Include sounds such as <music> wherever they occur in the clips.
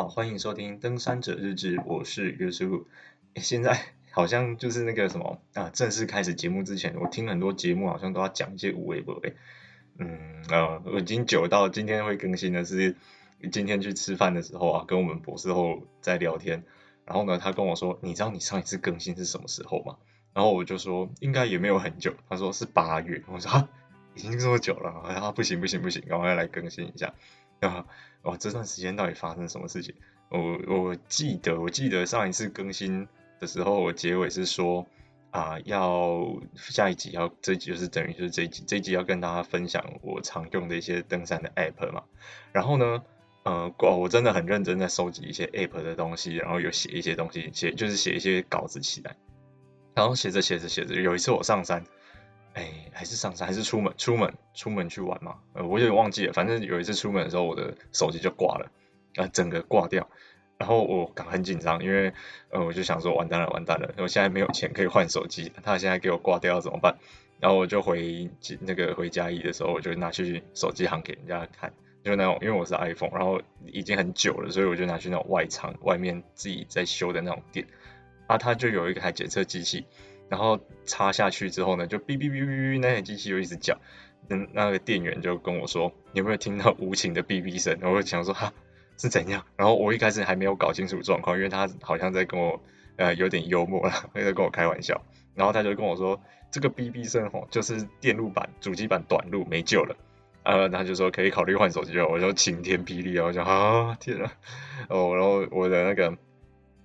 好，欢迎收听《登山者日志》，我是约书。现在 <laughs> 好像就是那个什么啊，正式开始节目之前，我听很多节目好像都要讲一些无谓不嗯呃，我已经久到今天会更新的是今天去吃饭的时候啊，跟我们博士后在聊天，然后呢，他跟我说，你知道你上一次更新是什么时候吗？然后我就说应该也没有很久，他说是八月，我说已经这么久了，啊不行不行不行，赶快来更新一下。啊，哇，这段时间到底发生什么事情？我我记得，我记得上一次更新的时候，我结尾是说啊，要下一集要这一集就是等于就是这一集，这一集要跟大家分享我常用的一些登山的 app 嘛。然后呢，呃，我我真的很认真在收集一些 app 的东西，然后有写一些东西，写就是写一些稿子起来。然后写着写着写着，有一次我上山。哎，还是上山，还是出门，出门，出门去玩嘛？呃，我有点忘记了。反正有一次出门的时候，我的手机就挂了，啊、呃，整个挂掉。然后我很紧张，因为呃，我就想说，完蛋了，完蛋了，我现在没有钱可以换手机，他现在给我挂掉要怎么办？然后我就回那个回嘉义的时候，我就拿去手机行给人家看，就那种，因为我是 iPhone，然后已经很久了，所以我就拿去那种外厂外面自己在修的那种店，啊，他就有一个台检测机器。然后插下去之后呢，就哔哔哔哔哔，那台机器就一直叫。嗯，那个店员就跟我说：“你有没有听到无情的哔哔声？”然后我就想说：“哈，是怎样？”然后我一开始还没有搞清楚状况，因为他好像在跟我呃有点幽默啦，<laughs> 在跟我开玩笑。然后他就跟我说：“这个哔哔声吼，就是电路板主机板短路没救了。”呃，他就说可以考虑换手机了。我说晴天霹雳啊！我说啊，天啊！哦，然后我的那个。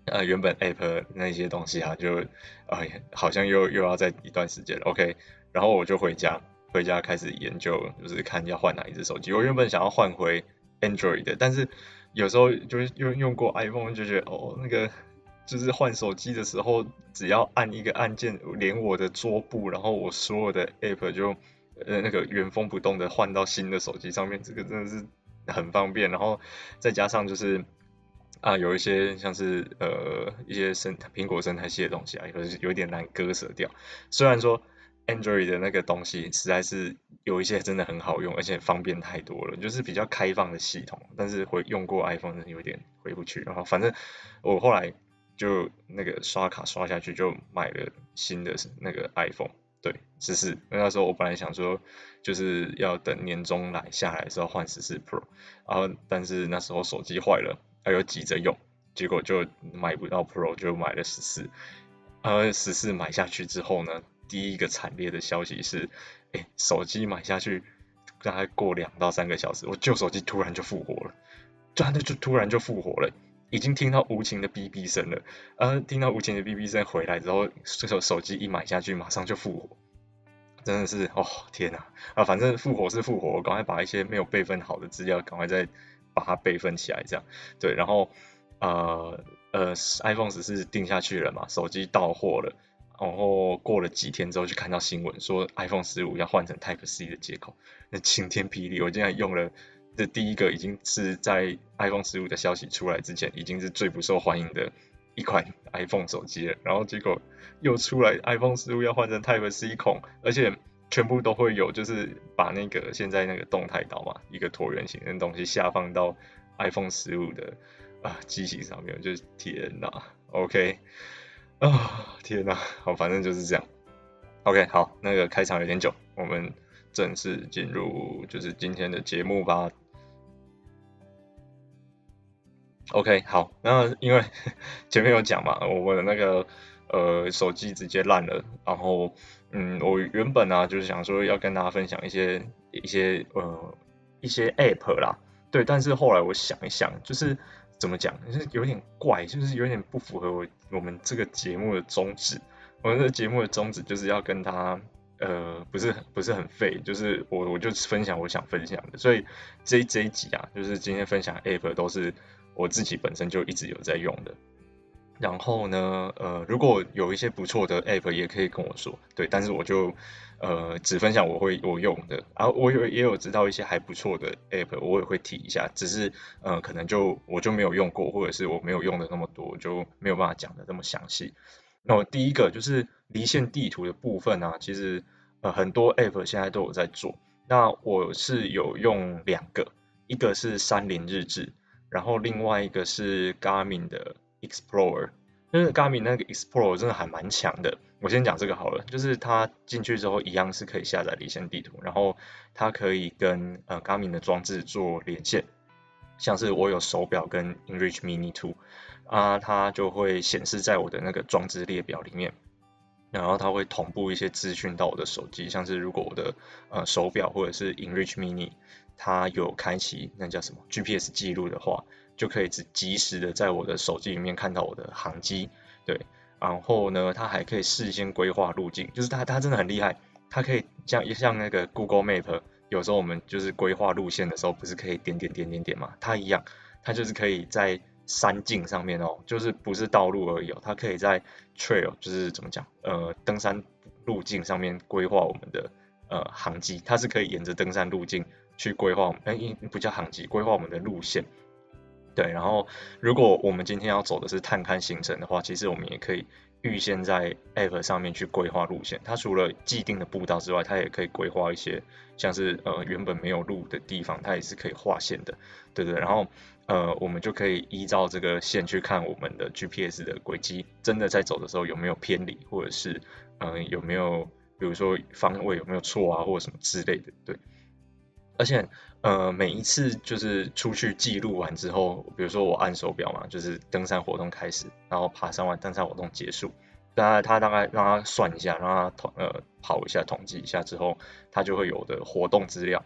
呃，原本 App 那些东西啊，就哎，好像又又要再一段时间了。OK，然后我就回家，回家开始研究，就是看要换哪一只手机。我原本想要换回 Android 的，但是有时候就是用用过 iPhone，就觉得哦，那个就是换手机的时候，只要按一个按键，连我的桌布，然后我所有的 App 就呃那个原封不动的换到新的手机上面，这个真的是很方便。然后再加上就是。啊，有一些像是呃一些生苹果生态系的东西啊，有有点难割舍掉。虽然说 Android 的那个东西实在是有一些真的很好用，而且方便太多了，就是比较开放的系统。但是回用过 iPhone 有点回不去。然后反正我后来就那个刷卡刷下去，就买了新的那个 iPhone。对，十四。那时候我本来想说就是要等年终来下来的时候换十四 Pro，然后但是那时候手机坏了。还有急着用，结果就买不到 Pro，就买了十四。呃，十四买下去之后呢，第一个惨烈的消息是，哎，手机买下去大概过两到三个小时，我旧手机突然就复活了，突然就突然就复活了，已经听到无情的哔哔声了。呃，听到无情的哔哔声回来之后，这手手机一买下去，马上就复活，真的是哦天哪！啊，反正复活是复活，我赶快把一些没有备份好的资料赶快再。把它备份起来，这样对，然后呃呃，iPhone 十四定下去了嘛，手机到货了，然后过了几天之后就看到新闻说 iPhone 十五要换成 Type C 的接口，那晴天霹雳，我竟然用了这第一个已经是在 iPhone 十五的消息出来之前，已经是最不受欢迎的一款 iPhone 手机了，然后结果又出来 iPhone 十五要换成 Type C 孔，而且。全部都会有，就是把那个现在那个动态岛嘛，一个椭圆形的东西下放到 iPhone 十五的啊机型上面，就是天哪，OK 啊天哪，好，反正就是这样，OK 好，那个开场有点久，我们正式进入就是今天的节目吧。OK 好，那因为前面有讲嘛，我们的那个呃手机直接烂了，然后。嗯，我原本呢、啊、就是想说要跟大家分享一些一些呃一些 app 啦，对，但是后来我想一想，就是怎么讲，就是有点怪，就是有点不符合我我们这个节目的宗旨。我们这个节目的宗旨就是要跟他呃不是不是很废，就是我我就分享我想分享的，所以这这一集啊，就是今天分享 app 都是我自己本身就一直有在用的。然后呢，呃，如果有一些不错的 app，也可以跟我说，对，但是我就呃只分享我会我用的，然啊，我有也有知道一些还不错的 app，我也会提一下，只是呃可能就我就没有用过，或者是我没有用的那么多，就没有办法讲的那么详细。那我第一个就是离线地图的部分啊，其实呃很多 app 现在都有在做，那我是有用两个，一个是山林日志。然后另外一个是 Garmin 的 Explorer，就是 Garmin 那个 Explorer 真的还蛮强的。我先讲这个好了，就是它进去之后一样是可以下载离线地图，然后它可以跟呃 Garmin 的装置做连线，像是我有手表跟 InReach Mini 2啊，它就会显示在我的那个装置列表里面。然后它会同步一些资讯到我的手机，像是如果我的呃手表或者是 InReach Mini 它有开启那叫什么 GPS 记录的话，就可以只及时的在我的手机里面看到我的航迹，对。然后呢，它还可以事先规划路径，就是它它真的很厉害，它可以像像那个 Google Map，有时候我们就是规划路线的时候，不是可以点点点点点嘛，它一样，它就是可以在。山径上面哦，就是不是道路而已哦，它可以在 trail，就是怎么讲，呃，登山路径上面规划我们的呃航迹，它是可以沿着登山路径去规划我们，哎，不叫航迹，规划我们的路线。对，然后如果我们今天要走的是探勘行程的话，其实我们也可以预先在 app 上面去规划路线。它除了既定的步道之外，它也可以规划一些像是呃原本没有路的地方，它也是可以画线的，对对。然后呃我们就可以依照这个线去看我们的 GPS 的轨迹，真的在走的时候有没有偏离，或者是嗯、有没有比如说方位有没有错啊，或者什么之类的，对。而且，呃，每一次就是出去记录完之后，比如说我按手表嘛，就是登山活动开始，然后爬山完登山活动结束，大概他大概让他算一下，让他统呃跑一下统计一下之后，他就会有的活动资料，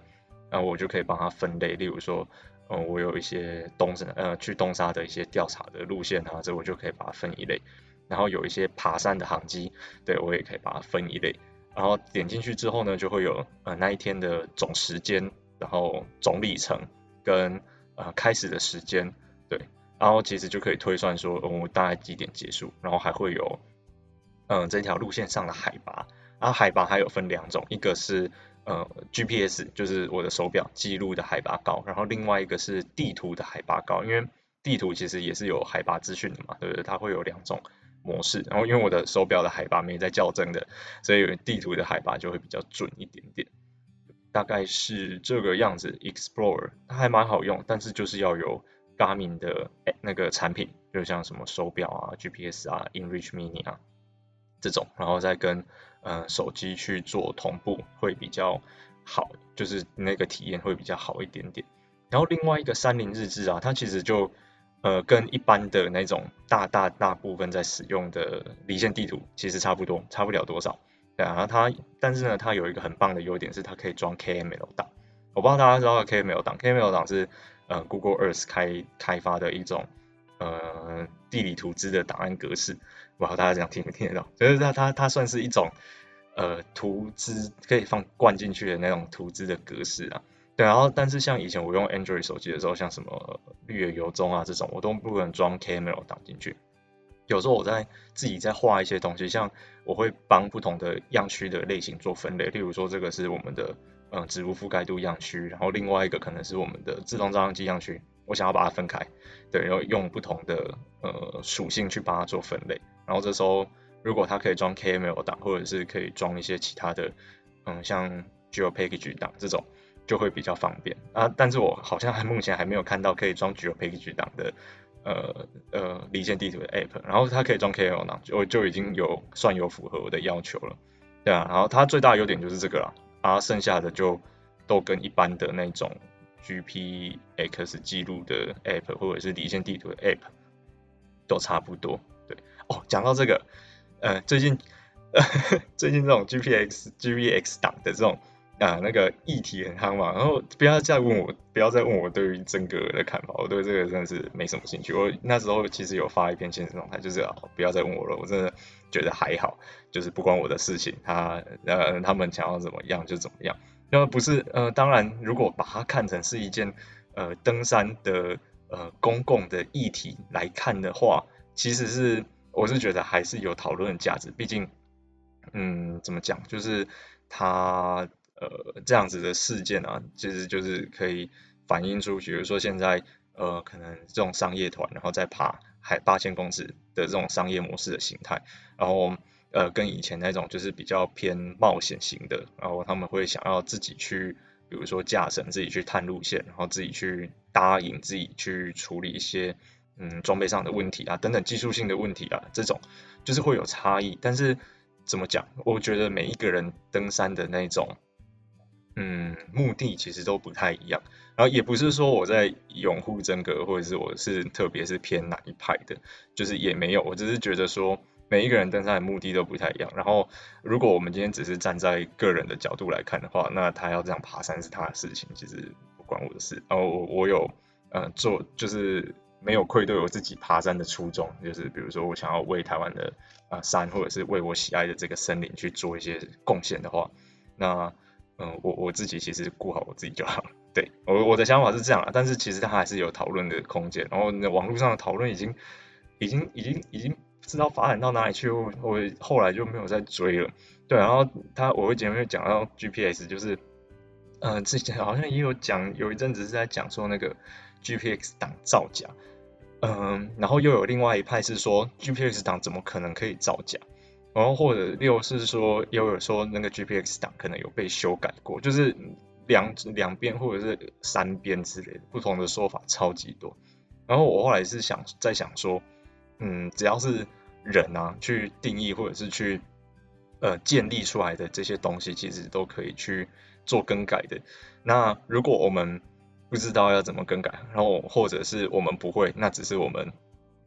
然后我就可以帮他分类，例如说，嗯，我有一些东山呃去东沙的一些调查的路线啊，这我就可以把它分一类，然后有一些爬山的航迹，对我也可以把它分一类。然后点进去之后呢，就会有呃那一天的总时间，然后总里程跟呃开始的时间，对，然后其实就可以推算说，我、大概几点结束，然后还会有嗯、呃、这条路线上的海拔，然后海拔还有分两种，一个是呃 GPS 就是我的手表记录的海拔高，然后另外一个是地图的海拔高，因为地图其实也是有海拔资讯的嘛，对不对？它会有两种。模式，然后因为我的手表的海拔没在校正的，所以地图的海拔就会比较准一点点，大概是这个样子。Explorer 它还蛮好用，但是就是要有 Garmin 的那个产品，就像什么手表啊、GPS 啊、InReach Mini 啊这种，然后再跟嗯、呃、手机去做同步会比较好，就是那个体验会比较好一点点。然后另外一个三菱日志啊，它其实就。呃，跟一般的那种大大大部分在使用的离线地图其实差不多，差不了多少。对啊，它但是呢，它有一个很棒的优点是它可以装 KML 档。我不知道大家知道 KML 档，KML 档是呃 Google Earth 开开发的一种呃地理图资的档案格式。不知道大家这样听没听得到？就是它它它算是一种呃图资可以放灌进去的那种图资的格式啊。对，然后但是像以前我用 Android 手机的时候，像什么绿野游踪啊这种，我都不能装 KML 档进去。有时候我在自己在画一些东西，像我会帮不同的样区的类型做分类，例如说这个是我们的嗯植物覆盖度样区，然后另外一个可能是我们的自动照相机样区，我想要把它分开，对，然后用不同的呃属性去帮它做分类。然后这时候如果它可以装 KML 档，或者是可以装一些其他的嗯像 GeoPackage 档这种。就会比较方便啊，但是我好像还目前还没有看到可以装 GeoPackage 档的呃呃离线地图的 App，然后它可以装 K L 呢，就就已经有算有符合我的要求了，对啊，然后它最大的优点就是这个啦，啊，剩下的就都跟一般的那种 GPX 记录的 App 或者是离线地图的 App 都差不多，对，哦，讲到这个，呃，最近呃 <laughs> 最近这种 GPX GPX 档的这种。啊，那个议题很夯嘛，然后不要再问我，不要再问我对于真格尔的看法，我对这个真的是没什么兴趣。我那时候其实有发一篇限时动态，就是啊，不要再问我了，我真的觉得还好，就是不关我的事情，他呃他们想要怎么样就怎么样。那么不是呃，当然如果把它看成是一件呃登山的呃公共的议题来看的话，其实是我是觉得还是有讨论的价值，毕竟嗯怎么讲，就是它。呃，这样子的事件啊，其实就是可以反映出，比如说现在呃，可能这种商业团，然后再爬海八千公尺的这种商业模式的形态，然后呃，跟以前那种就是比较偏冒险型的，然后他们会想要自己去比如说驾驶自己去探路线，然后自己去搭营，自己去处理一些嗯装备上的问题啊，等等技术性的问题啊，这种就是会有差异。但是怎么讲？我觉得每一个人登山的那种嗯目的其实都不太一样。然后也不是说我在拥护真格，或者是我是特别是偏哪一派的，就是也没有。我只是觉得说。每一个人登山的目的都不太一样。然后，如果我们今天只是站在个人的角度来看的话，那他要这样爬山是他的事情，其实不关我的事。然后我我有呃做，就是没有愧对我自己爬山的初衷，就是比如说我想要为台湾的啊、呃、山，或者是为我喜爱的这个森林去做一些贡献的话，那嗯、我我自己其实顾好我自己就好了。对，我我的想法是这样啊，但是其实他还是有讨论的空间。然后那网络上的讨论已经已经已经已经。不知道发展到哪里去，我我后来就没有再追了。对，然后他我会前面讲到 GPS，就是，呃，之前好像也有讲，有一阵子是在讲说那个 GPX 档造假，嗯、然后又有另外一派是说 GPX 档怎么可能可以造假，然后或者六是说又有说那个 GPX 档可能有被修改过，就是两两边或者是三边之类的不同的说法超级多。然后我后来是想在想说，嗯，只要是人啊，去定义或者是去呃建立出来的这些东西，其实都可以去做更改的。那如果我们不知道要怎么更改，然后或者是我们不会，那只是我们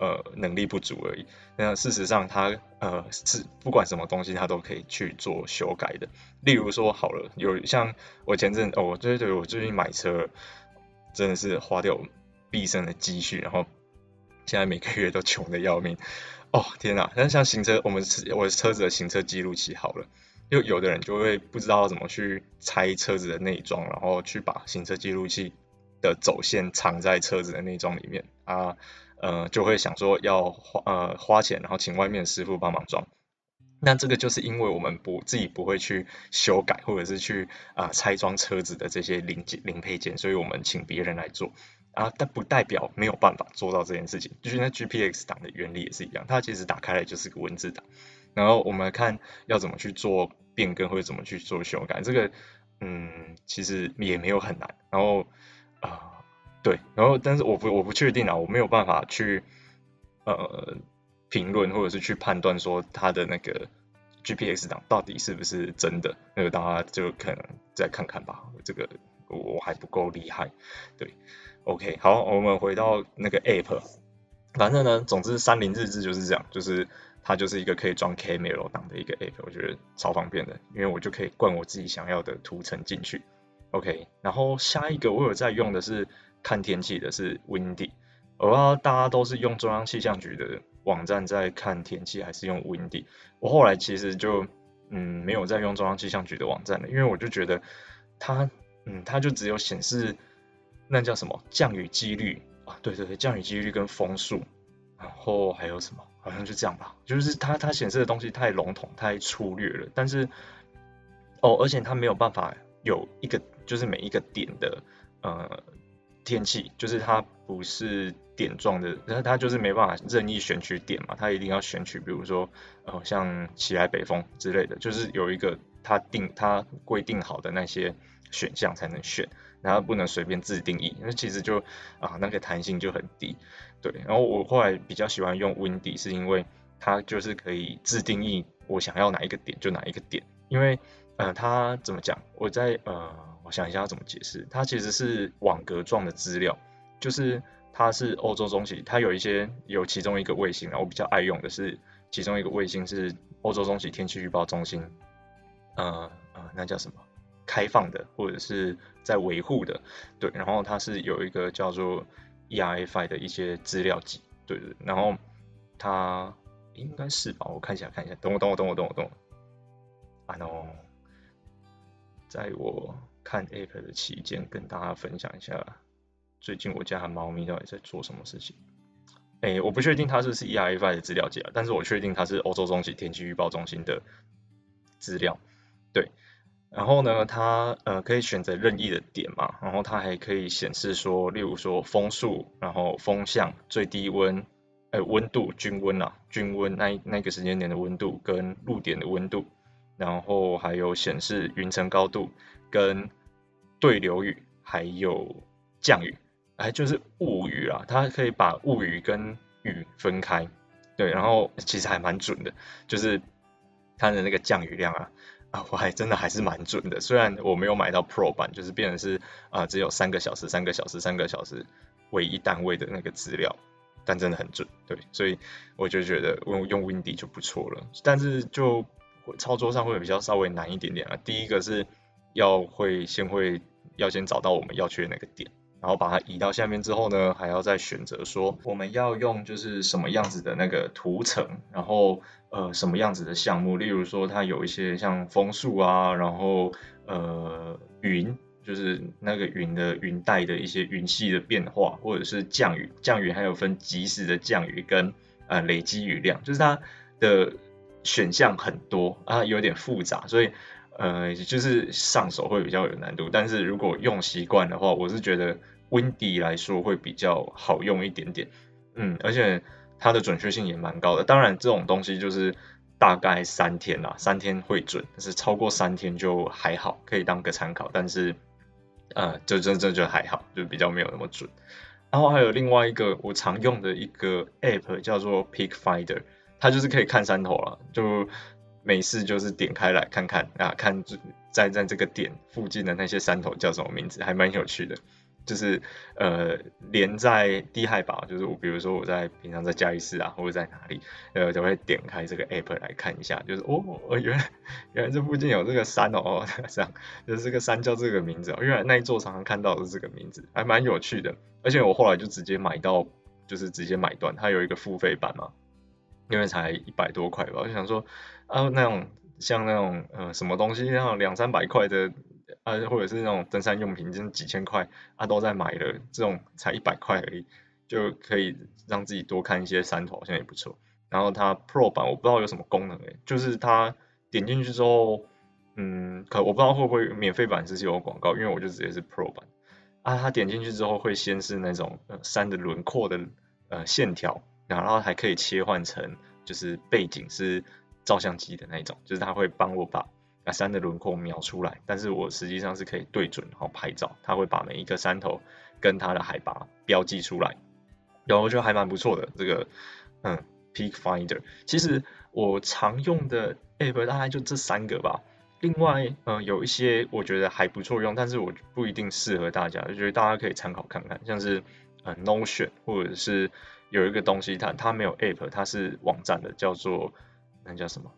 呃能力不足而已。那事实上它，呃是不管什么东西，它都可以去做修改的。例如说，好了，有像我前阵哦，对对对，我最近买车真的是花掉毕生的积蓄，然后现在每个月都穷得要命。哦天呐，但是像行车，我们我的车子的行车记录器好了，又有的人就会不知道怎么去拆车子的内装，然后去把行车记录器的走线藏在车子的内装里面啊，呃，就会想说要花呃花钱，然后请外面师傅帮忙装。那这个就是因为我们不自己不会去修改，或者是去啊、拆装车子的这些零件零配件，所以我们请别人来做。啊，但不代表没有办法做到这件事情。就是那 GPX 档的原理也是一样，它其实打开来就是个文字档。然后我们看要怎么去做变更或者怎么去做修改，这个嗯其实也没有很难。然后啊、对，然后但是我不我不确定啊，我没有办法去呃评论或者是去判断说它的那个 GPS 档到底是不是真的，那个大家就可能再看看吧。这个我我还不够厉害，对。OK，好，我们回到那个 App，反正呢，总之三菱日志就是这样，就是它就是一个可以装 Camera 档的一个 App，我觉得超方便的，因为我就可以灌我自己想要的图层进去。OK，然后下一个我有在用的是看天气的是 Windy，我不知道大家都是用中央气象局的网站在看天气，还是用 Windy？我后来其实就嗯没有再用中央气象局的网站了，因为我就觉得它嗯它就只有显示。那叫什么降雨几率啊？对对对，降雨几率跟风速，然后还有什么？好像就这样吧。就是它它显示的东西太笼统、太粗略了。但是哦，而且它没有办法有一个，就是每一个点的呃天气，就是它不是点状的，然后它就是没办法任意选取点嘛，它一定要选取，比如说呃像起来北风之类的，就是有一个它定它规定好的那些选项才能选。然后不能随便自定义，那其实就啊那个弹性就很低，对。然后我后来比较喜欢用 Windy，是因为它就是可以自定义我想要哪一个点就哪一个点，因为呃它怎么讲？我在呃想一下要怎么解释，它其实是网格状的资料，就是它是欧洲中期，它有一些有其中一个卫星，然后我比较爱用的是其中一个卫星是欧洲中期天气预报中心，呃呃那叫什么？开放的或者是在维护的，对，然后它是有一个叫做 ERA5 的一些资料集，对对，然后它应该是吧，我看一下看一下，等我等我等我等我等我，啊 no，在我看 App 的期间，跟大家分享一下最近我家的猫咪到底在做什么事情。哎，我不确定它是不是 ERA5 的资料集啊，但是我确定它是欧洲中期天气预报中心的资料，对。然后呢，它呃可以选择任意的点嘛，然后它还可以显示说，例如说风速，然后风向、最低温，呃温度均温啊，均温那那个时间点的温度跟露点的温度，然后还有显示云层高度跟对流雨，还有降雨，哎，就是物语啊，它可以把物语跟雨分开，对，然后其实还蛮准的，就是它的那个降雨量啊，啊，我还真的还是蛮准的，虽然我没有买到 Pro 版，就是变成是啊、只有三个小时、三个小时、三个小时为一单位的那个资料，但真的很准，对，所以我就觉得用用 Windy 就不错了，但是就操作上会比较稍微难一点点啊，第一个是要会先会要先找到我们要去的那个点。然后把它移到下面之后呢，还要再选择说我们要用就是什么样子的那个图层，然后呃什么样子的项目，例如说它有一些像风速啊，然后呃云，就是那个云的云带的一些云系的变化，或者是降雨，降雨还有分即时的降雨跟呃累积雨量，就是它的选项很多啊，有点复杂，所以。呃，就是上手会比较有难度，但是如果用习惯的话，我是觉得 Windy 来说会比较好用一点点，嗯，而且它的准确性也蛮高的。当然，这种东西就是大概三天啦，三天会准，但是超过三天就还好，可以当个参考。但是，呃，就真这就还好，就比较没有那么准。然后还有另外一个我常用的一个 App 叫做 Peak Finder，它就是可以看山头了，就。没事就是点开来看看啊，看在在这个点附近的那些山头叫什么名字，还蛮有趣的。就是呃连在低海拔，就是我比如说我在平常在嘉义市啊，或者在哪里，呃就会点开这个 app 来看一下，就是哦，原来原来这附近有这个山哦，这样就是这个山叫这个名字哦，原来那一座常常看到的是这个名字，还蛮有趣的。而且我后来就直接买到，就是直接买断，它有一个付费版嘛。因为才一百多块吧，我就想说，啊，那种像那种呃什么东西，那种两三百块的啊，或者是那种登山用品，就是几千块啊，都在买了，这种才一百块而已，就可以让自己多看一些山头，好像也不错。然后它 Pro 版我不知道有什么功能诶，就是它点进去之后，嗯，可我不知道会不会免费版是有广告，因为我就直接是 Pro 版啊，它点进去之后会先是那种呃山的轮廓的呃线条。然后还可以切换成，就是背景是照相机的那种，就是它会帮我把那山的轮廓描出来，但是我实际上是可以对准然后拍照，它会把每一个山头跟它的海拔标记出来，然后就还蛮不错的这个，嗯，Peak Finder。其实我常用的 App 大概就这三个吧，另外嗯有一些我觉得还不错用，但是我不一定适合大家，就觉得大家可以参考看看，像是嗯 Notion 或者是。有一个东西，它它没有 app，它是网站的，叫做那叫什么？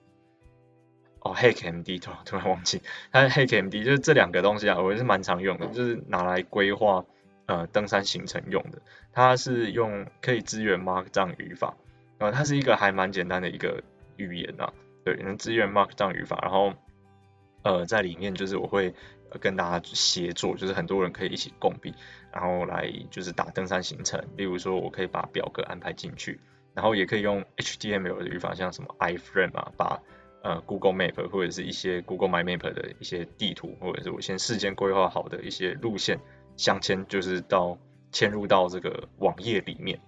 哦，HackMD，突然突然忘记，它 HackMD 就是这两个东西啊，我也是蛮常用的，就是拿来规划呃登山行程用的。它是用可以支援 Markdown 语法，然后它是一个还蛮简单的一个语言啊，对，能支援 Markdown 语法，然后呃在里面就是我会。跟大家协作，就是很多人可以一起共笔，然后来就是打登山行程。例如说，我可以把表格安排进去，然后也可以用 HTML 的语法，像什么 iframe 啊，把呃 Google Map 或者是一些 Google My Map 的一些地图，或者是我先事先规划好的一些路线，镶嵌就是到嵌入到这个网页里面。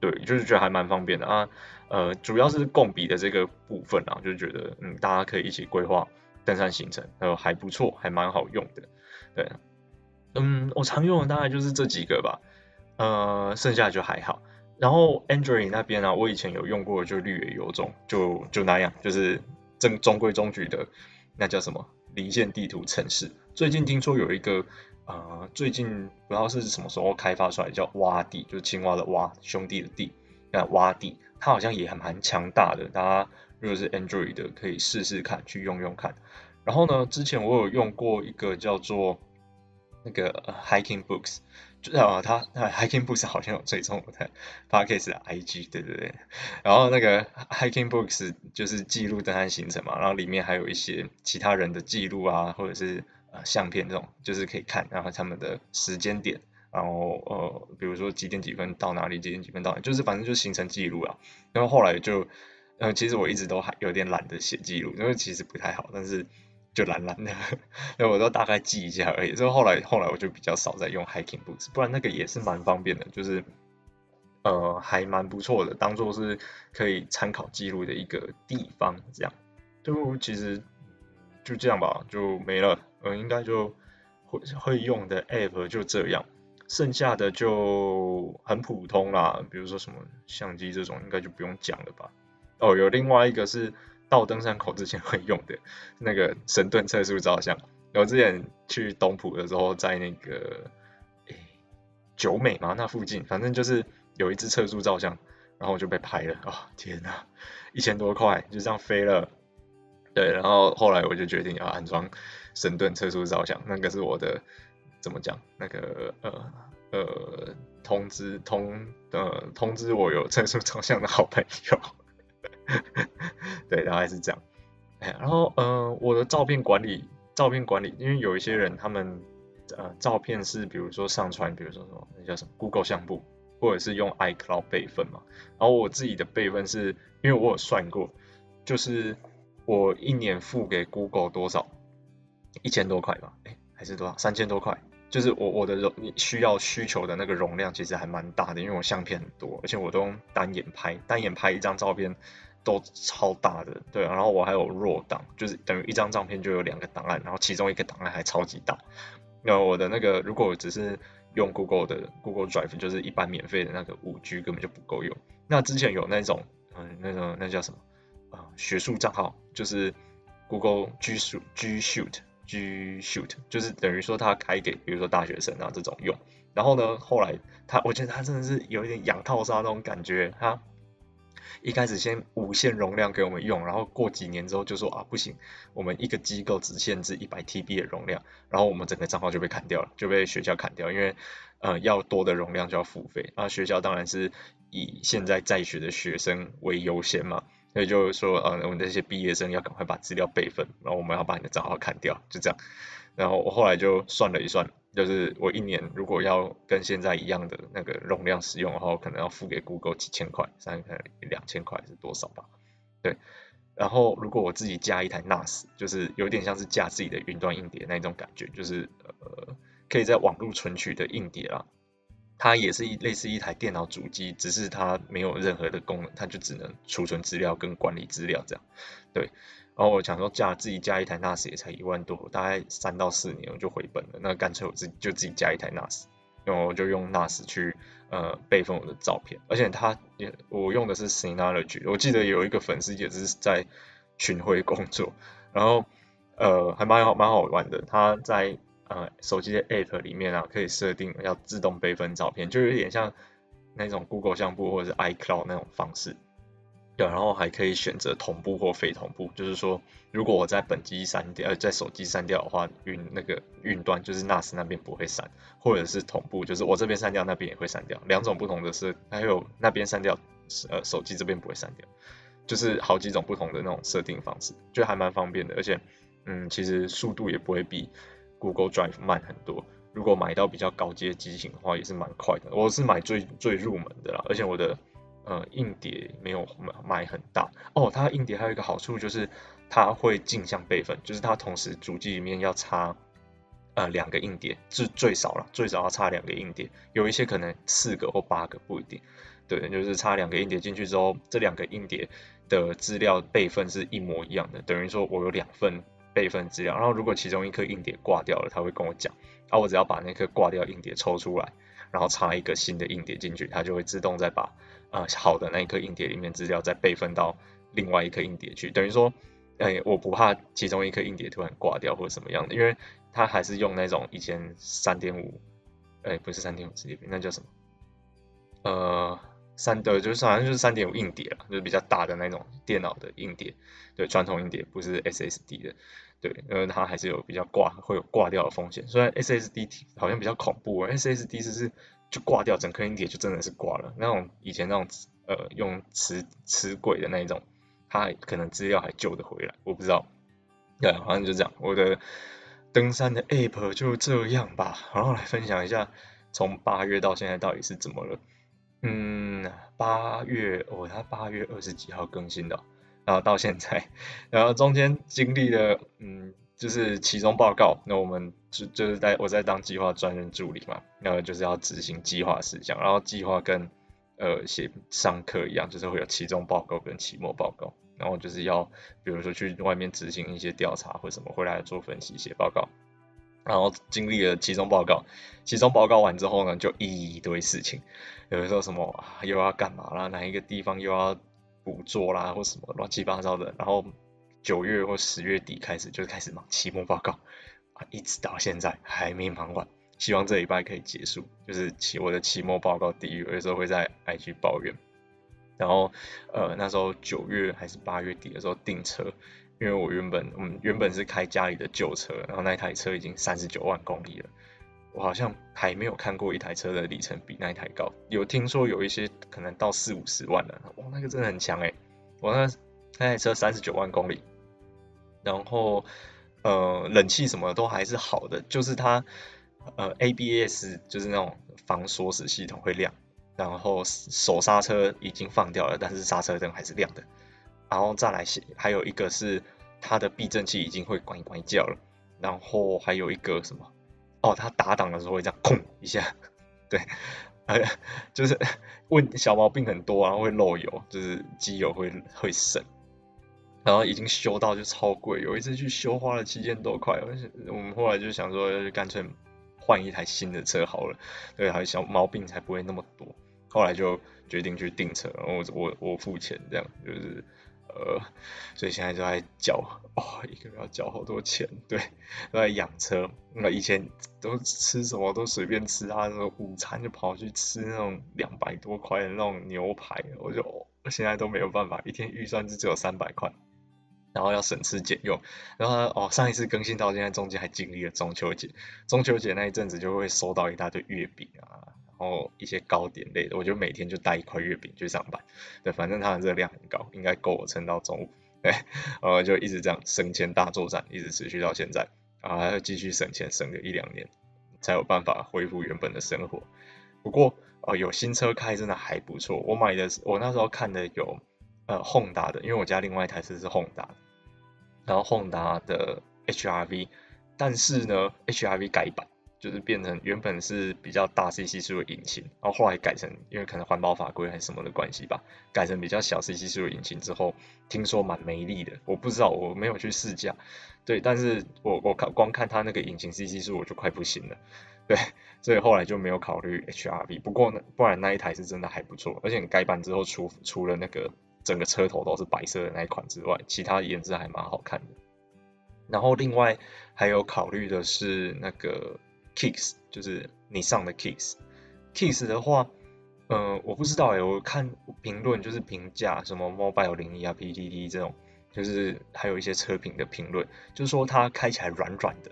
对，就是觉得还蛮方便的啊。呃，主要是共笔的这个部分啊，就觉得嗯，大家可以一起规划。登山行程，呃，还不错，还蛮好用的，对，嗯，我常用的大概就是这几个吧，呃，剩下就还好。然后 Android 那边啊，我以前有用过，就略有用，就就那样，就是正中规中矩的，那叫什么离线地图城市。最近听说有一个，呃，最近不知道是什么时候开发出来，叫蛙地，就是青蛙的蛙，兄弟的弟，那蛙地，它好像也还蛮强大的，大家。如果是 Android 的，可以试试看，去用用看。然后呢，之前我有用过一个叫做那个 Hiking Books，就啊，它 Hiking Books 好像有追踪我的 Podcast IG，对对对。然后那个 Hiking Books 就是记录登山行程嘛，然后里面还有一些其他人的记录啊，或者是呃相片这种，就是可以看，然后他们的时间点，然后呃，比如说几点几分到哪里，几点几分到哪里，就是反正就是行程记录啊。然后后来就。呃，其实我一直都还有点懒得写记录，因为其实不太好，但是就懒懒的，因为我都大概记一下而已。所以后来后来我就比较少在用 Hiking Books，不然那个也是蛮方便的，就是呃还蛮不错的，当做是可以参考记录的一个地方。这样就其实就这样吧，就没了。呃，应该就会会用的 app 就这样，剩下的就很普通啦，比如说什么相机这种，应该就不用讲了吧。哦，有另外一个是到登山口之前会用的那个神盾测速照相。我之前去东浦的时候，在那个诶九美嘛那附近，反正就是有一支测速照相，然后就被拍了。哦，天哪，一千多块就这样飞了。对，然后后来我就决定要安装神盾测速照相，那个是我的怎么讲？那个呃呃通知通呃通知我有测速照相的好朋友，<laughs> 对，大概是这样。然后呃我的照片管理照片管理，因为有一些人他们呃照片是比如说上传，比如说什么那叫什么 Google 相簿，或者是用 iCloud 备份嘛。然后我自己的备份是因为我有算过，就是。我一年付给 Google 多少？一千多块吧，哎，还是多少？三千多块。就是我我的容需要需求的那个容量其实还蛮大的，因为我相片很多，而且我都用单眼拍，单眼拍一张照片都超大的，对。然后我还有弱档，就是等于一张照片就有两个档案，然后其中一个档案还超级大。那我的那个如果只是用 Google 的 Google Drive，就是一般免费的那个五 G 根本就不够用。那之前有那种，嗯，那种那叫什么？啊，学术账号就是 Google G Shoot G Shoot G Shoot，就是等于说他开给比如说大学生啊这种用。然后呢，后来他我觉得他真的是有一点养套杀那种感觉。他一开始先无限容量给我们用，然后过几年之后就说啊不行，我们一个机构只限制一百 TB 的容量，然后我们整个账号就被砍掉了，就被学校砍掉，因为呃要多的容量就要付费。那学校当然是以现在在学的学生为优先嘛。所以就是说，呃，我们这些毕业生要赶快把资料备份，然后我们要把你的账号砍掉，就这样。然后我后来就算了一算，就是我一年如果要跟现在一样的那个容量使用，然后可能要付给 Google 几千块，三可能两千块是多少吧？对。然后如果我自己加一台 NAS，就是有点像是架自己的云端硬碟那种感觉，就是呃，可以在网络存取的硬碟啊。它也是一类似一台电脑主机，只是它没有任何的功能，它就只能储存资料跟管理资料这样。对，然后我想说加自己加一台 NAS 也才一万多，大概三到四年我就回本了。那干脆我自己就自己加一台 NAS，然后我就用 NAS 去呃备份我的照片，而且它也我用的是 Synology，我记得有一个粉丝也是在巡回工作，然后呃还蛮好蛮好玩的，他在。呃，手机的 App 里面啊，可以设定要自动备份照片，就有点像那种 Google 相簿或者是 iCloud 那种方式。对，然后还可以选择同步或非同步，就是说，如果我在本机删掉，呃，在手机删掉的话，云那个云端就是 NAS 那边不会删，或者是同步，就是我这边删掉，那边也会删掉，两种不同的是，还有那边删掉，呃，手机这边不会删掉，就是好几种不同的那种设定方式，就还蛮方便的，而且，嗯，其实速度也不会比。Google Drive 慢很多，如果买到比较高阶机型的话，也是蛮快的。我是买最最入门的啦，而且我的呃硬碟没有买买很大哦。它硬碟还有一个好处就是它会镜像备份，就是它同时主机里面要插呃两个硬碟，是最少了，最少要插两个硬碟，有一些可能四个或八个不一定。对，就是插两个硬碟进去之后，这两个硬碟的资料备份是一模一样的，等于说我有两份。备份资料，然后如果其中一颗硬碟挂掉了，他会跟我讲，啊我只要把那颗挂掉硬碟抽出来，然后插一个新的硬碟进去，它就会自动再把呃好的那一颗硬碟里面资料再备份到另外一颗硬碟去，等于说，哎，我不怕其中一颗硬碟突然挂掉或者什么样的，因为它还是用那种以前三点五，哎，不是三点五直接那叫什么？呃。三的就是好像就是三点五硬碟了，就是比较大的那种电脑的硬碟，对，传统硬碟不是 SSD 的，对，因为它还是有比较挂会有挂掉的风险。虽然 SSD 好像比较恐怖，SSD 是是就挂掉整颗硬碟就真的是挂了，那种以前那种呃用磁磁轨的那一种，它可能资料还救得回来，我不知道，对，好像就这样。我的登山的 App 就这样吧，然后来分享一下从八月到现在到底是怎么了。嗯，八月哦，他八月二十几号更新的，然后到现在，然后中间经历了，嗯，就是期中报告，那我们就就是在我在当计划专任助理嘛，然后就是要执行计划事项，然后计划跟呃写上课一样，就是会有期中报告跟期末报告，然后就是要比如说去外面执行一些调查或什么，回来做分析写报告，然后经历了期中报告，期中报告完之后呢，就一堆事情，有的时候什么又要干嘛啦，哪一个地方又要补做啦，或什么乱七八糟的。然后九月或十月底开始就开始忙期末报告，啊，一直到现在还没忙完。希望这礼拜可以结束，就是期我的期末报告地狱，有的时候会在 IG 抱怨。然后呃那时候九月还是八月底的时候订车。因为我原本嗯原本是开家里的旧车，然后那台车已经三十九万公里了，我好像还没有看过一台车的里程比那一台高，有听说有一些可能到四五十万了，哇那个真的很强诶，我那那台车三十九万公里，然后呃冷气什么都还是好的，就是它呃 ABS 就是那种防锁死系统会亮，然后手刹车已经放掉了，但是刹车灯还是亮的。然后再来还有一个是它的避震器已经会关关叫了，然后还有一个什么哦，它打档的时候会这样空一下，对，呃，就是 <laughs> 问小毛病很多，然后会漏油，就是机油会会省，然后已经修到就超贵，有一次去修花了七千多块，而且我们后来就想说干脆换一台新的车好了，对，还小毛病才不会那么多，后来就决定去订车，然后我我我付钱这样就是。呃，所以现在就在缴，哦，一个月要缴好多钱，对，都在养车。那以前都吃什么都随便吃啊，那个午餐就跑去吃那种两百多块的那种牛排，我就现在都没有办法，一天预算就只有三百块，然后要省吃俭用。然后哦，上一次更新到现在，中间还经历了中秋节，中秋节那一阵子就会收到一大堆月饼啊。然后一些糕点类的，我就每天就带一块月饼去上班，对，反正它的热量很高，应该够我撑到中午，对，然后就一直这样省钱大作战，一直持续到现在，啊，还要继续省钱，省个一两年，才有办法恢复原本的生活。不过，呃，有新车开真的还不错，我买的我那时候看的有呃宏达的，因为我家另外一台车是宏达然后宏达的 HRV，但是呢 HRV 改版。就是变成原本是比较大 CC 数的引擎，然后后来改成因为可能环保法规还是什么的关系吧，改成比较小 CC 数的引擎之后，听说蛮没力的，我不知道我没有去试驾，对，但是我我看光看它那个引擎 CC 数我就快不行了，对，所以后来就没有考虑 HRV，不过呢，不然那一台是真的还不错，而且改版之后除除了那个整个车头都是白色的那一款之外，其他颜色还蛮好看的，然后另外还有考虑的是那个。Kicks 就是你上的 Kicks，Kicks 的话，嗯、我不知道哎，我看评论就是评价什么 Mobile 01啊、PDD 这种，就是还有一些车评的评论，就是说它开起来软软的，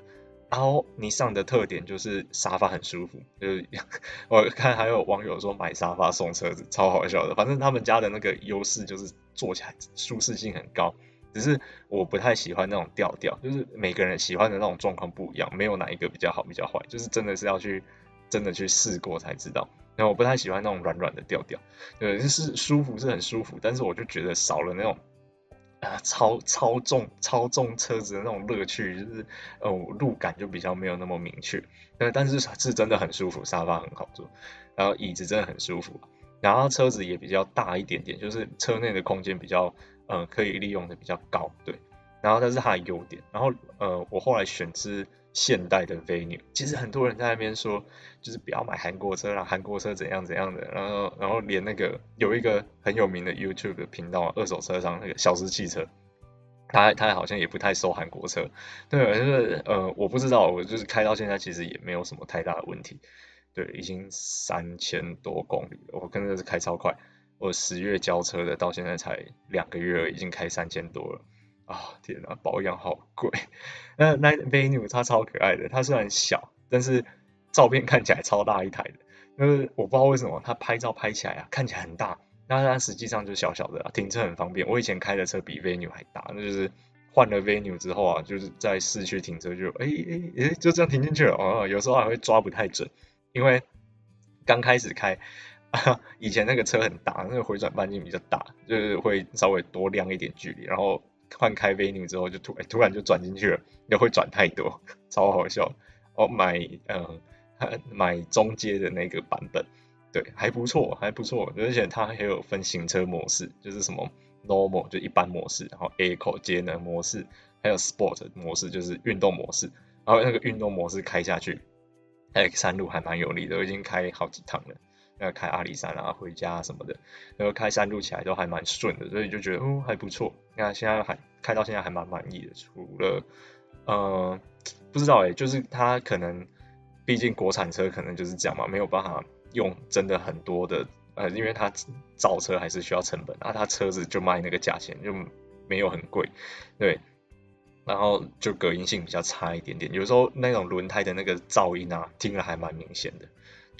然后你上的特点就是沙发很舒服，就是 <laughs> 我看还有网友说买沙发送车子，超好笑的，反正他们家的那个优势就是坐起来舒适性很高。只是我不太喜欢那种调调，就是每个人喜欢的那种状况不一样，没有哪一个比较好比较坏，就是真的是要去真的去试过才知道。然后我不太喜欢那种软软的调调，对，就是舒服是很舒服，但是我就觉得少了那种啊操操纵操纵车子的那种乐趣，就是呃路感就比较没有那么明确。但是是真的很舒服，沙发很好坐，然后椅子真的很舒服，然后车子也比较大一点点，就是车内的空间比较。呃，可以利用的比较高，对，然后这是它的优点。然后呃，我后来选是现代的 Venue。其实很多人在那边说，就是不要买韩国车啦，韩国车怎样怎样的。然后然后连那个有一个很有名的 YouTube 的频道，二手车商那个小狮汽车，他他好像也不太收韩国车。对，就是呃，我不知道，我就是开到现在其实也没有什么太大的问题。对，已经三千多公里了，我跟着是开超快。我十月交车的，到现在才两个月，已经开三千多了啊！天哪，保养好贵。那那 Venue 它超可爱的，它虽然小，但是照片看起来超大一台的。就是我不知道为什么它拍照拍起来啊，看起来很大，那它实际上就小小的，停车很方便。我以前开的车比 Venue 还大，那就是换了 Venue 之后啊，就是在市区停车就哎哎哎就这样停进去了啊，有时候还会抓不太准，因为刚开始开。<laughs> 以前那个车很大，那个回转半径比较大，就是会稍微多亮一点距离。然后换开 Venue 之后，就突突然就转进去了，又会转太多，<laughs> 超好笑。我买嗯 <laughs> 买中阶的那个版本，对，还不错，还不错。而且它还有分行车模式，就是什么 Normal 就一般模式，然后 Eco 节能模式，还有 Sport 模式，就是运动模式。然后那个运动模式开下去，，X 三路还蛮有力的，我已经开好几趟了。那个开阿里山啊，回家什么的，然后开山路起来都还蛮顺的，所以就觉得哦还不错。那现在还开到现在还蛮满意的，除了呃不知道哎，就是它可能毕竟国产车可能就是这样嘛，没有办法用真的很多的呃，因为它造车还是需要成本啊，它车子就卖那个价钱就没有很贵，对，然后就隔音性比较差一点点，有时候那种轮胎的那个噪音啊，听了还蛮明显的。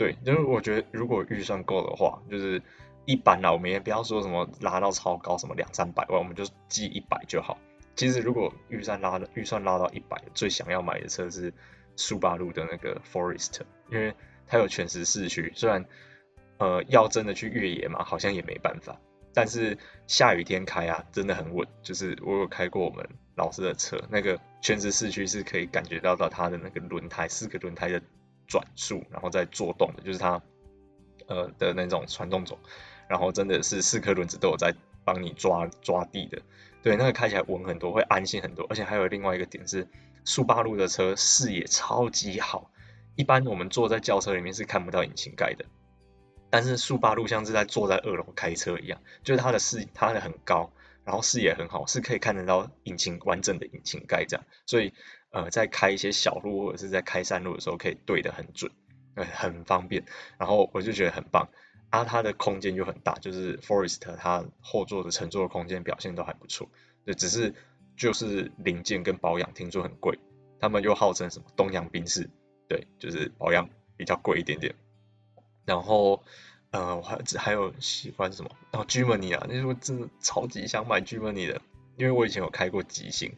对，就是我觉得如果预算够的话，就是一般啦，我们也不要说什么拉到超高，什么两三百万，我们就记一百就好。其实如果预算拉的预算拉到一百，最想要买的车是速霸陆的那个 Forest，因为它有全时四驱，虽然呃要真的去越野嘛，好像也没办法，但是下雨天开啊，真的很稳。就是我有开过我们老师的车，那个全时四驱是可以感觉到到它的那个轮胎，四个轮胎的。转速，然后再做动的，就是它呃的那种传动轴，然后真的是四颗轮子都有在帮你抓抓地的，对，那个开起来稳很多，会安心很多，而且还有另外一个点是，速八路的车视野超级好，一般我们坐在轿车里面是看不到引擎盖的，但是速八路像是在坐在二楼开车一样，就是它的视它的很高，然后视野很好，是可以看得到引擎完整的引擎盖这样，所以。呃，在开一些小路或者是在开山路的时候，可以对得很准，呃，很方便。然后我就觉得很棒，啊，它的空间又很大，就是 Forest 它后座的乘坐空间表现都还不错。就只是就是零件跟保养听说很贵，他们又号称什么东洋宾士，对，就是保养比较贵一点点。然后呃，我还还有喜欢什么？然后 Germany 啊，那时候真的超级想买 Germany 的，因为我以前有开过极星。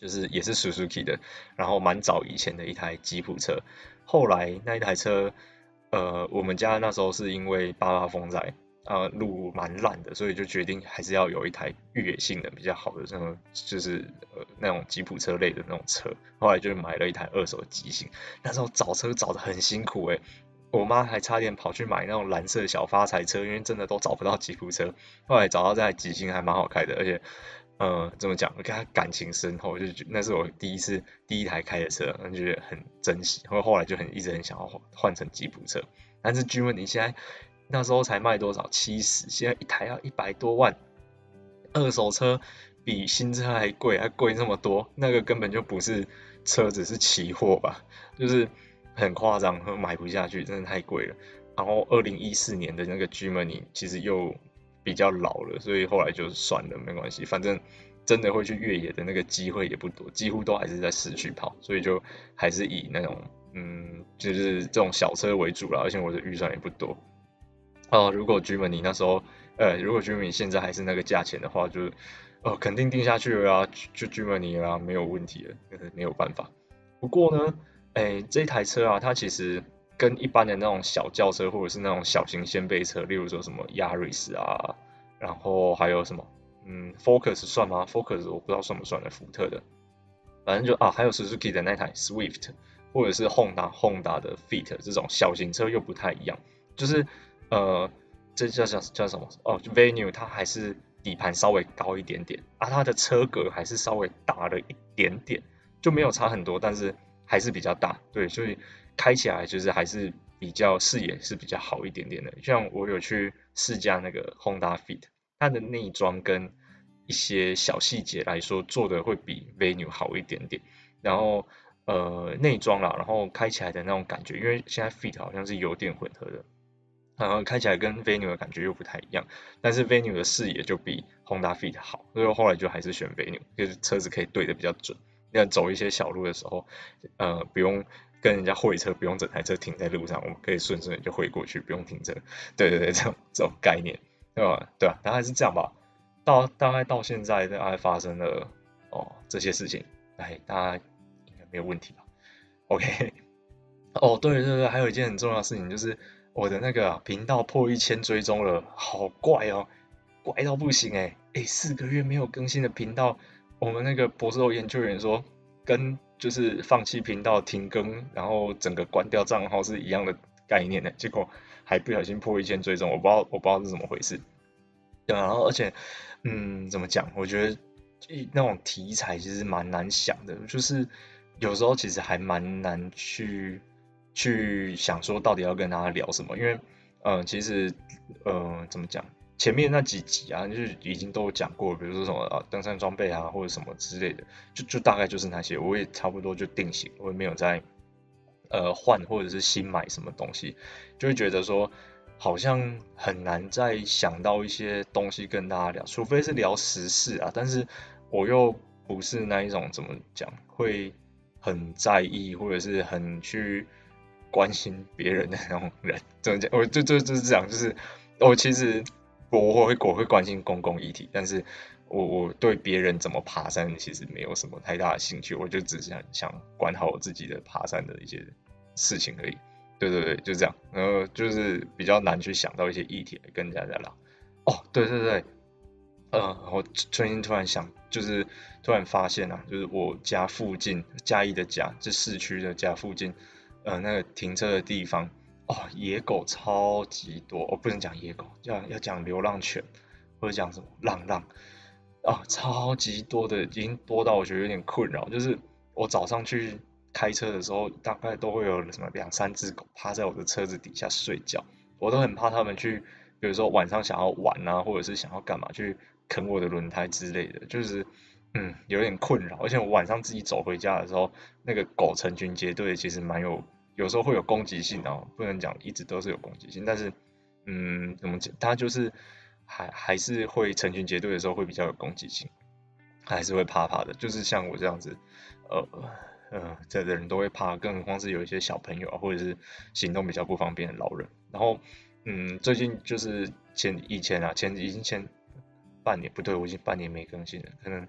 就是也是 Suzuki 的，然后蛮早以前的一台吉普车，后来那一台车，呃，我们家那时候是因为八八风灾，呃，路蛮烂的，所以就决定还是要有一台越野性能比较好的那种，就是呃那种吉普车类的那种车，后来就买了一台二手吉星，那时候找车找得很辛苦诶、我妈还差点跑去买那种蓝色小发财车，因为真的都找不到吉普车，后来找到这台极星还蛮好开的，而且。呃，怎么讲？我跟他感情深厚，就觉那是我第一次第一台开的车，我就觉得很珍惜。后后来就很一直很想要换换成吉普车，但是 Germany 现在那时候才卖多少？七十，现在一台要一百多万，二手车比新车还贵，还贵那么多，那个根本就不是车子，是期货吧？就是很夸张，买不下去，真的太贵了。然后二零一四年的那个 Germany 其实又。比较老了，所以后来就算了，没关系，反正真的会去越野的那个机会也不多，几乎都还是在市区跑，所以就还是以那种嗯，就是这种小车为主了，而且我的预算也不多。哦，如果 Germany 那时候，呃，如果 Germany 现在还是那个价钱的话，就哦肯定定下去了啊，就 Germany 啦，没有问题了，没有办法。不过呢，哎，这台车啊，它其实。跟一般的那种小轿车或者是那种小型掀背车，例如说什么 Yaris 啊，然后还有什么，嗯，Focus 算吗？Focus 我不知道算不算的，福特的，反正就啊，还有 Suzuki 的那台 Swift，或者是 Honda Honda 的 Fit 这种小型车又不太一样，就是呃，这叫叫叫什么？哦，Venue 它还是底盘稍微高一点点，啊，它的车格还是稍微大了一点点，就没有差很多，但是还是比较大，对，所以。开起来就是还是比较视野是比较好一点点的，像我有去试驾那个 Honda Fit，它的内装跟一些小细节来说做的会比 Venue 好一点点，然后呃内装啦，然后开起来的那种感觉，因为现在 Fit 好像是油电混合的，然后开起来跟 Venue 的感觉又不太一样，但是 Venue 的视野就比 Honda Fit 好，所以后来就还是选 Venue，就是车子可以对得比较准，要走一些小路的时候，呃不用。跟人家会车不用整台车停在路上，我们可以顺顺就会过去，不用停车。对对对，这种这种概念，对吧？对啊，大概是这样吧。到大概到现在大概发生了哦这些事情，哎，大家应该没有问题吧？OK。<laughs> 哦，对对对，还有一件很重要的事情就是我的那个频道破一千追踪了，好怪哦，怪到不行哎哎，四个月没有更新的频道，我们那个博士后研究员说跟。就是放弃频道停更，然后整个关掉账号是一样的概念的，结果还不小心破一千追踪，我不知道我不知道是怎么回事。对，然后而且，嗯，怎么讲？我觉得一那种题材其实蛮难想的，就是有时候其实还蛮难去去想说到底要跟大家聊什么，因为嗯、其实嗯、呃，怎么讲？前面那几集啊，就是已经都讲过，比如说什么啊，登山装备啊，或者什么之类的，就就大概就是那些，我也差不多就定型，我也没有再呃换或者是新买什么东西，就会觉得说好像很难再想到一些东西跟大家聊，除非是聊时事啊，但是我又不是那一种怎么讲会很在意或者是很去关心别人的那种人，怎么讲？我就就就是这样，就是我其实。我我会我会关心公共议题，但是我我对别人怎么爬山其实没有什么太大的兴趣，我就只是想想管好我自己的爬山的一些事情而已。对对对，就这样。然后就是比较难去想到一些议题来跟大家聊。哦，对对对，呃，我最近突然想，就是突然发现啊，就是我家附近嘉义的家，就市区的家附近，呃，那个停车的地方。哦，野狗超级多，我、哦、不能讲野狗，要要讲流浪犬，或者讲什么浪浪，哦，超级多的，已经多到我觉得有点困扰。就是我早上去开车的时候，大概都会有什么两三只狗趴在我的车子底下睡觉，我都很怕它们去，比如说晚上想要玩啊，或者是想要干嘛去啃我的轮胎之类的，就是嗯有点困扰。而且我晚上自己走回家的时候，那个狗成群结队，其实蛮有。有时候会有攻击性哦，不能讲一直都是有攻击性，但是，嗯，怎么讲？它就是还还是会成群结队的时候会比较有攻击性，还是会怕怕的。就是像我这样子，呃呃，这的人都会怕，更何况是有一些小朋友啊，或者是行动比较不方便的老人。然后，嗯，最近就是前以前啊，前已经前半年不对，我已经半年没更新了，可能。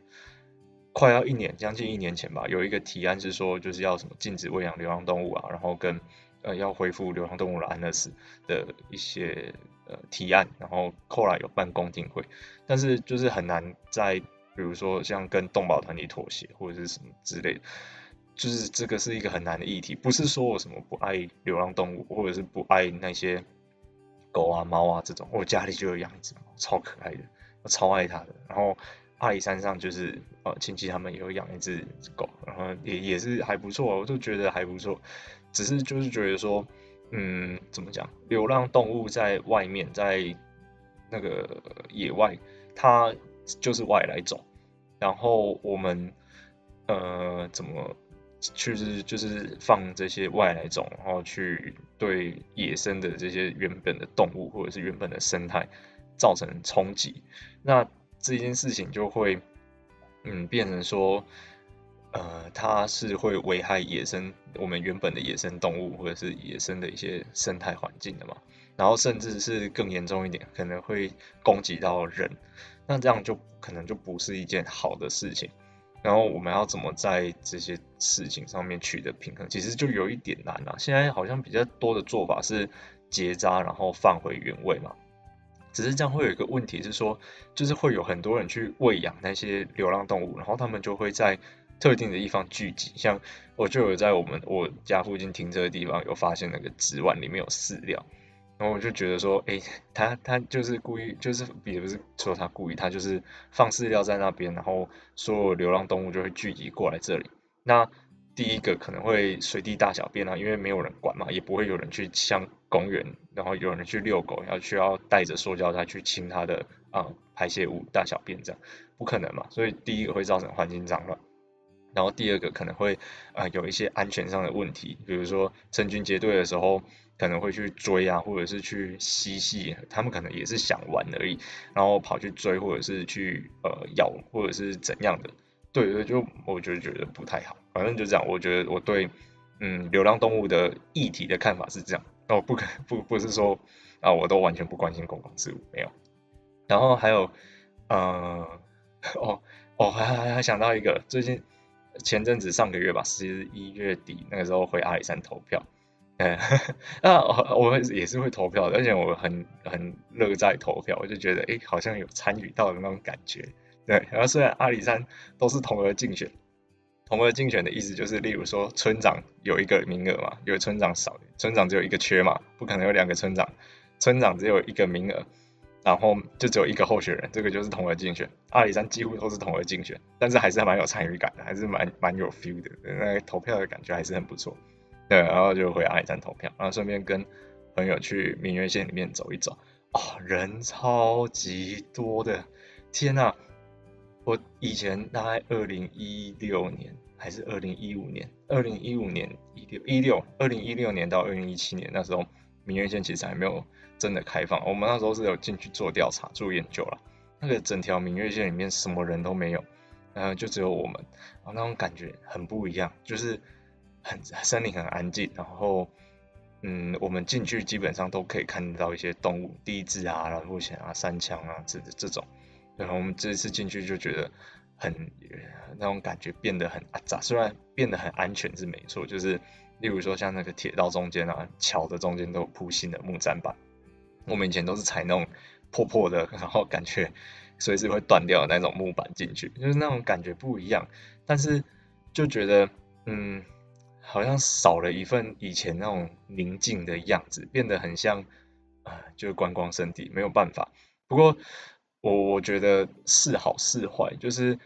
快要一年，将近一年前吧，有一个提案是说，就是要什么禁止喂养流浪动物啊，然后跟呃要恢复流浪动物的安乐死的一些呃提案，然后后来有办公听会，但是就是很难在比如说像跟动保团体妥协或者是什么之类的，就是这个是一个很难的议题，不是说我什么不爱流浪动物，或者是不爱那些狗啊猫啊这种，我家里就有养一只猫，超可爱的，我超爱它的，然后。阿里山上就是呃亲戚他们也有养一只狗，然后也也是还不错，我就觉得还不错。只是就是觉得说，嗯，怎么讲？流浪动物在外面，在那个野外，它就是外来种。然后我们呃怎么去就是放这些外来种，然后去对野生的这些原本的动物或者是原本的生态造成冲击？那这件事情就会，嗯，变成说，呃，它是会危害野生我们原本的野生动物或者是野生的一些生态环境的嘛，然后甚至是更严重一点，可能会攻击到人，那这样就可能就不是一件好的事情。然后我们要怎么在这些事情上面取得平衡，其实就有一点难了啊。现在好像比较多的做法是结扎，然后放回原位嘛。只是这样会有一个问题是说，就是会有很多人去喂养那些流浪动物，然后他们就会在特定的地方聚集。像我就有在我们我家附近停车的地方有发现那个纸碗里面有饲料，然后我就觉得说，哎，他他就是故意，就是也不是说他故意，他就是放饲料在那边，然后所有流浪动物就会聚集过来这里。那第一个可能会随地大小便啊，因为没有人管嘛，也不会有人去像公园，然后有人去遛狗，要需要带着塑胶袋去清它的啊、排泄物、大小便这样，不可能嘛。所以第一个会造成环境脏乱，然后第二个可能会啊、有一些安全上的问题，比如说成群结队的时候可能会去追啊，或者是去嬉戏，他们可能也是想玩而已，然后跑去追，或者是去呃咬，或者是怎样的。对对，就我就觉得不太好。反正就这样，我觉得我对嗯流浪动物的议题的看法是这样。哦，不可不不是说啊，我都完全不关心公共事务，没有。然后还有呃哦哦还还还想到一个，最近前阵子上个月吧，十一月底那个时候回阿里山投票。嗯，<laughs> 那我我也是会投票的，而且我很很乐在投票，我就觉得哎，好像有参与到的那种感觉。对，然后虽然阿里山都是同额竞选，同额竞选的意思就是，例如说村长有一个名额嘛，有村长少，村长只有一个缺嘛，不可能有两个村长，村长只有一个名额。然后就只有一个候选人，这个就是同额竞选。阿里山几乎都是同额竞选，但是还是蛮有参与感的，还是蛮蛮有 feel 的，那个投票的感觉还是很不错。对，然后就回阿里山投票，然后顺便跟朋友去明月线里面走一走。哦，人超级多的，天呐！我以前大概二零一六年还是二零一五年，二零一五年一六一六，二零一六年到二零一七年那时候，明月线其实还没有。真的开放，我们那时候是有进去做调查、做研究了。那个整条明月线里面什么人都没有，然后就只有我们，然后那种感觉很不一样，就是很森林很安静，然后嗯，我们进去基本上都可以看到一些动物，帝雉啊、老虎鷴啊、山羌啊这这种。然后我们这次进去就觉得很那种感觉变得很阿杂，虽然变得很安全是没错，就是例如说像那个铁道中间啊、桥的中间都铺新的木栈板。我们以前都是踩那种破破的，<laughs> 然后感觉随时会断掉的那种木板进去，就是那种感觉不一样。但是就觉得，嗯，好像少了一份以前那种宁静的样子，变得很像啊、就是观光圣地。没有办法。不过我我觉得是好是坏，就是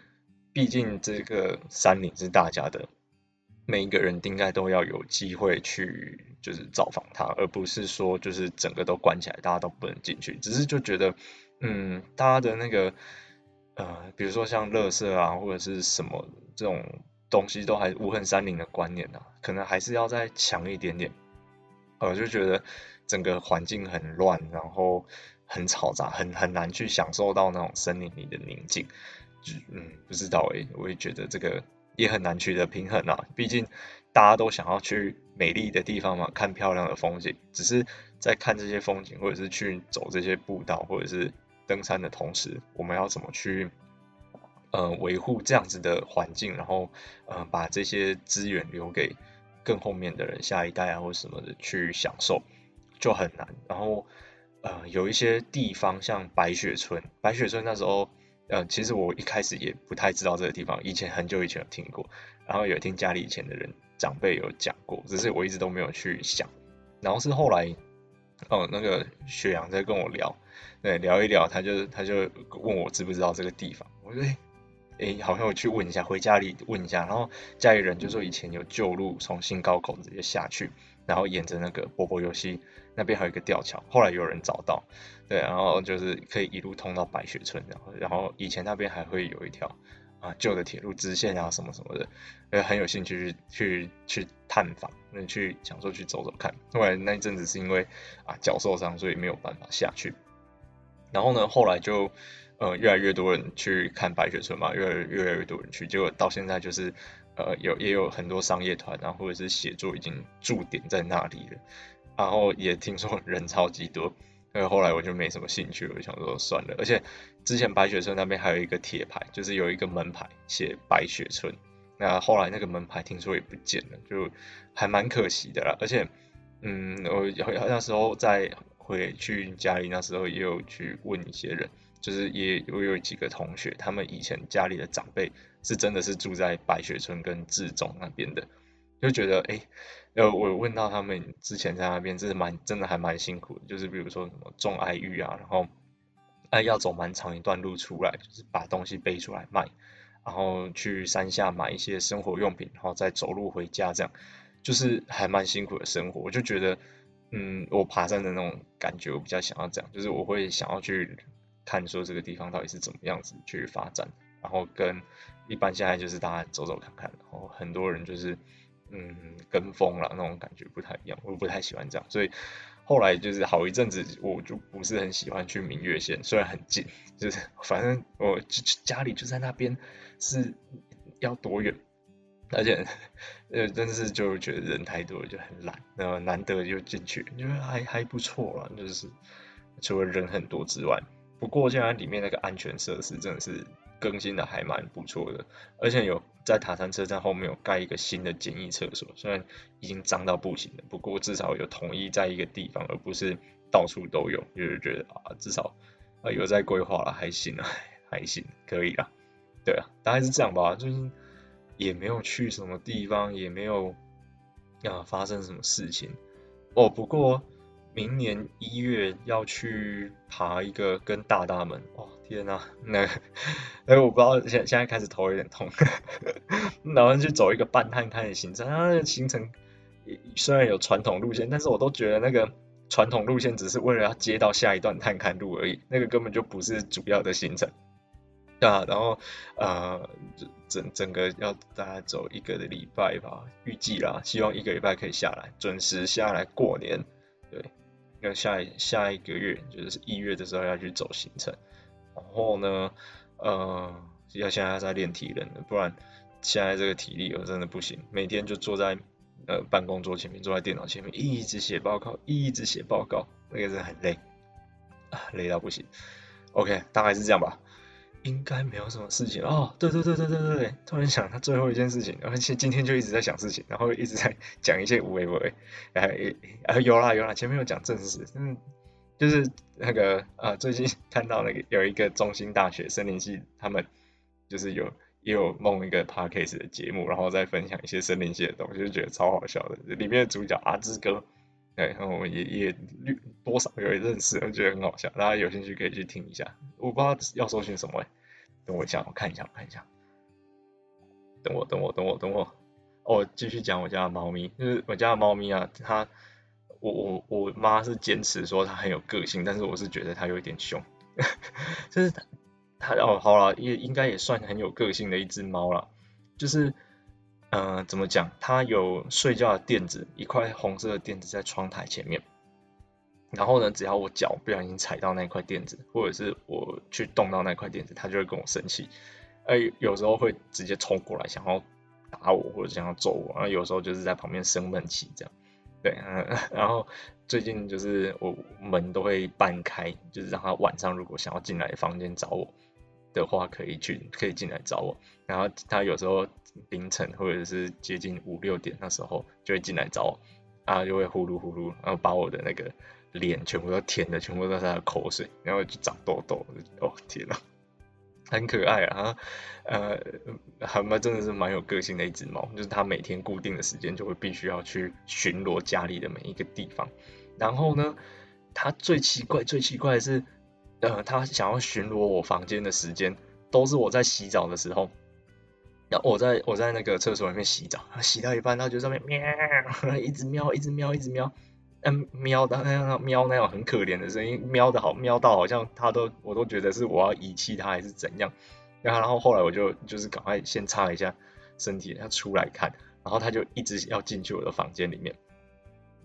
毕竟这个山林是大家的。每一个人应该都要有机会去，就是造访它，而不是说就是整个都关起来，大家都不能进去。只是就觉得，嗯，大家的那个，呃，比如说像垃圾啊，或者是什么这种东西，都还无痕山林的观念啊，可能还是要再强一点点。我就觉得整个环境很乱，然后很嘈杂，很很难去享受到那种森林里的宁静。就嗯，不知道诶，我也觉得这个。也很难取得平衡啊，毕竟大家都想要去美丽的地方嘛，看漂亮的风景。只是在看这些风景，或者是去走这些步道，或者是登山的同时，我们要怎么去呃维护这样子的环境，然后呃把这些资源留给更后面的人，下一代啊或什么的去享受，就很难。然后呃有一些地方像白雪村，白雪村那时候。呃，其实我一开始也不太知道这个地方，以前很久以前有听过，然后有听家里以前的人长辈有讲过，只是我一直都没有去想。然后是后来，哦，那个雪阳在跟我聊，对，聊一聊，他就他就问我知不知道这个地方，我说，哎，好像我去问一下，回家里问一下，然后家里人就说以前有旧路从新高口直接下去，然后沿着那个波波游戏那边还有一个吊桥，后来有人找到。对，然后就是可以一路通到白雪村，然后然后以前那边还会有一条啊旧的铁路支线啊什么什么的，呃很有兴趣去去去探访，那去想说去走走看。后来那一阵子是因为啊脚受伤，所以没有办法下去。然后呢，后来就呃越来越多人去看白雪村嘛，越来越来越多人去，结果到现在就是呃有也有很多商业团啊或者是写作已经驻点在那里了，然后也听说人超级多。呃，后来我就没什么兴趣，我就想说算了。而且之前白雪村那边还有一个铁牌，就是有一个门牌写白雪村。那后来那个门牌听说也不见了，就还蛮可惜的啦。而且，嗯，我那时候再回去家里，那时候也有去问一些人，就是也我有几个同学，他们以前家里的长辈是真的是住在白雪村跟志中那边的，就觉得哎。诶呃，我问到他们之前在那边，真的蛮真的还蛮辛苦，就是比如说什么种爱玉啊，然后哎要走蛮长一段路出来，就是把东西背出来卖，然后去山下买一些生活用品，然后再走路回家，这样就是还蛮辛苦的生活。我就觉得，嗯，我爬山的那种感觉，我比较想要这样，就是我会想要去看说这个地方到底是怎么样子去发展，然后跟一般现在就是大家走走看看，然后很多人就是。嗯，跟风了那种感觉不太一样，我不太喜欢这样，所以后来就是好一阵子，我就不是很喜欢去明月线，虽然很近，就是 <laughs> 反正我家里就在那边，是要多远，而且呃，真是就觉得人太多了就很懒，然后难得就进去，因为还还不错啦，就是除了人很多之外，不过现在里面那个安全设施真的是。更新的还蛮不错的，而且有在塔山车站后面有盖一个新的简易厕所，虽然已经脏到不行了，不过至少有统一在一个地方，而不是到处都有，就是觉得啊，至少啊有在规划了，还行啊，<laughs> 还行，可以啊，对啊，大概是这样吧，就是也没有去什么地方，也没有啊发生什么事情。哦，不过明年一月要去爬一个跟大大们，哦天呐，那，<laughs> 哎我不知道现现在开始头有点痛，<laughs> 然后去走一个半探勘的行程，它的行程虽然有传统路线，但是我都觉得那个传统路线只是为了要接到下一段探勘路而已，那个根本就不是主要的行程。啊，然后呃，整整个要大概走一个礼拜吧，预计啦，希望一个礼拜可以下来，准时下来过年。要，下一下一个月就是一月的时候要去走行程，然后呢，呃，要现在在练体能了，不然现在这个体力我真的不行，每天就坐在呃办公桌前面，坐在电脑前面，一直写报告，一直写报告，那个是很累，啊，累到不行。OK，大概是这样吧。应该没有什么事情。哦，对对对对对对，突然想他最后一件事情，而且今天就一直在想事情，然后一直在讲一些无为不为，哎哎有啦有啦，前面有讲正事，嗯，就是那个啊，最近看到那个有一个中心大学森林系，他们就是有也有弄一个 podcast 的节目，然后再分享一些森林系的东西，就觉得超好笑的，里面的主角阿志哥。对，然后我们也也多少有认识，我觉得很好笑，大家有兴趣可以去听一下。我不知道要搜寻什么，等我一下，我看一下，我看一下。等我，等我，等我，等我。哦，继续讲我家的猫咪，就是我家的猫咪啊，它，我我我妈是坚持说它很有个性，但是我是觉得它有一点凶，<laughs> 就是它它哦，好了，也应该也算很有个性的一只猫了，就是。嗯、怎么讲？它有睡觉的垫子，一块红色的垫子在窗台前面。然后呢，只要我脚不小心踩到那块垫子，或者是我去动到那块垫子，它就会跟我生气。哎，有时候会直接冲过来，想要打我或者想要揍我。然后有时候就是在旁边生闷气这样。对，<laughs> 然后最近就是我门都会半开，就是让它晚上如果想要进来房间找我的话，可以去，可以进来找我。然后它有时候。凌晨或者是接近五六点那时候就会进来找我，啊就会呼噜呼噜，然后把我的那个脸全部都舔的，全部都是他的口水，然后就长痘痘，哦天呐，很可爱啊，呃，还蛮真的是蛮有个性的一只猫，就是它每天固定的时间就会必须要去巡逻家里的每一个地方，然后呢，它最奇怪最奇怪的是，呃，它想要巡逻我房间的时间都是我在洗澡的时候。我在我在那个厕所里面洗澡，洗到一半，它就上面喵，一直喵，一直喵，一直喵，嗯，喵的那样喵那样很可怜的声音，喵的好喵到好像它都我都觉得是我要遗弃它还是怎样，然后然后后来我就就是赶快先擦一下身体，它出来看，然后它就一直要进去我的房间里面，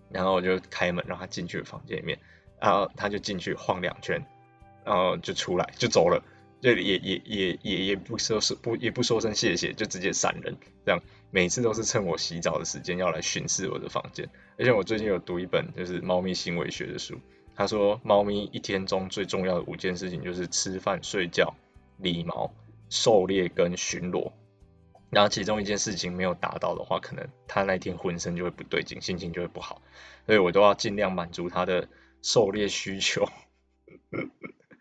然后我就开门让它进去房间里面，然后它就进去晃两圈，然后就出来就走了。就也也也也也不说是不也不说声谢谢，就直接闪人，这样每次都是趁我洗澡的时间要来巡视我的房间。而且我最近有读一本就是猫咪行为学的书，他说猫咪一天中最重要的五件事情就是吃饭、睡觉、理毛、狩猎跟巡逻。然后其中一件事情没有达到的话，可能他那天浑身就会不对劲，心情就会不好。所以我都要尽量满足他的狩猎需求。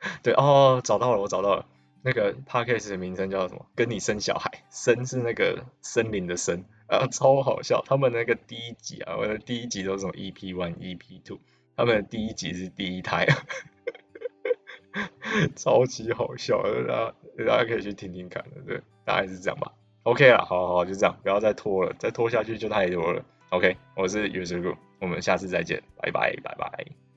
<laughs> 对哦，找到了，我找到了，那个 podcast 的名称叫什么？跟你生小孩，森是那个森林的森啊，超好笑。他们那个第一集啊，我的第一集都是什么 EP one、EP two，他们的第一集是第一胎，<laughs> 超级好笑，大家大家可以去听听看，对，大概是这样吧。OK 了，好好好，就这样，不要再拖了，再拖下去就太多了。OK，我是 User Guru，我们下次再见，拜拜，拜拜。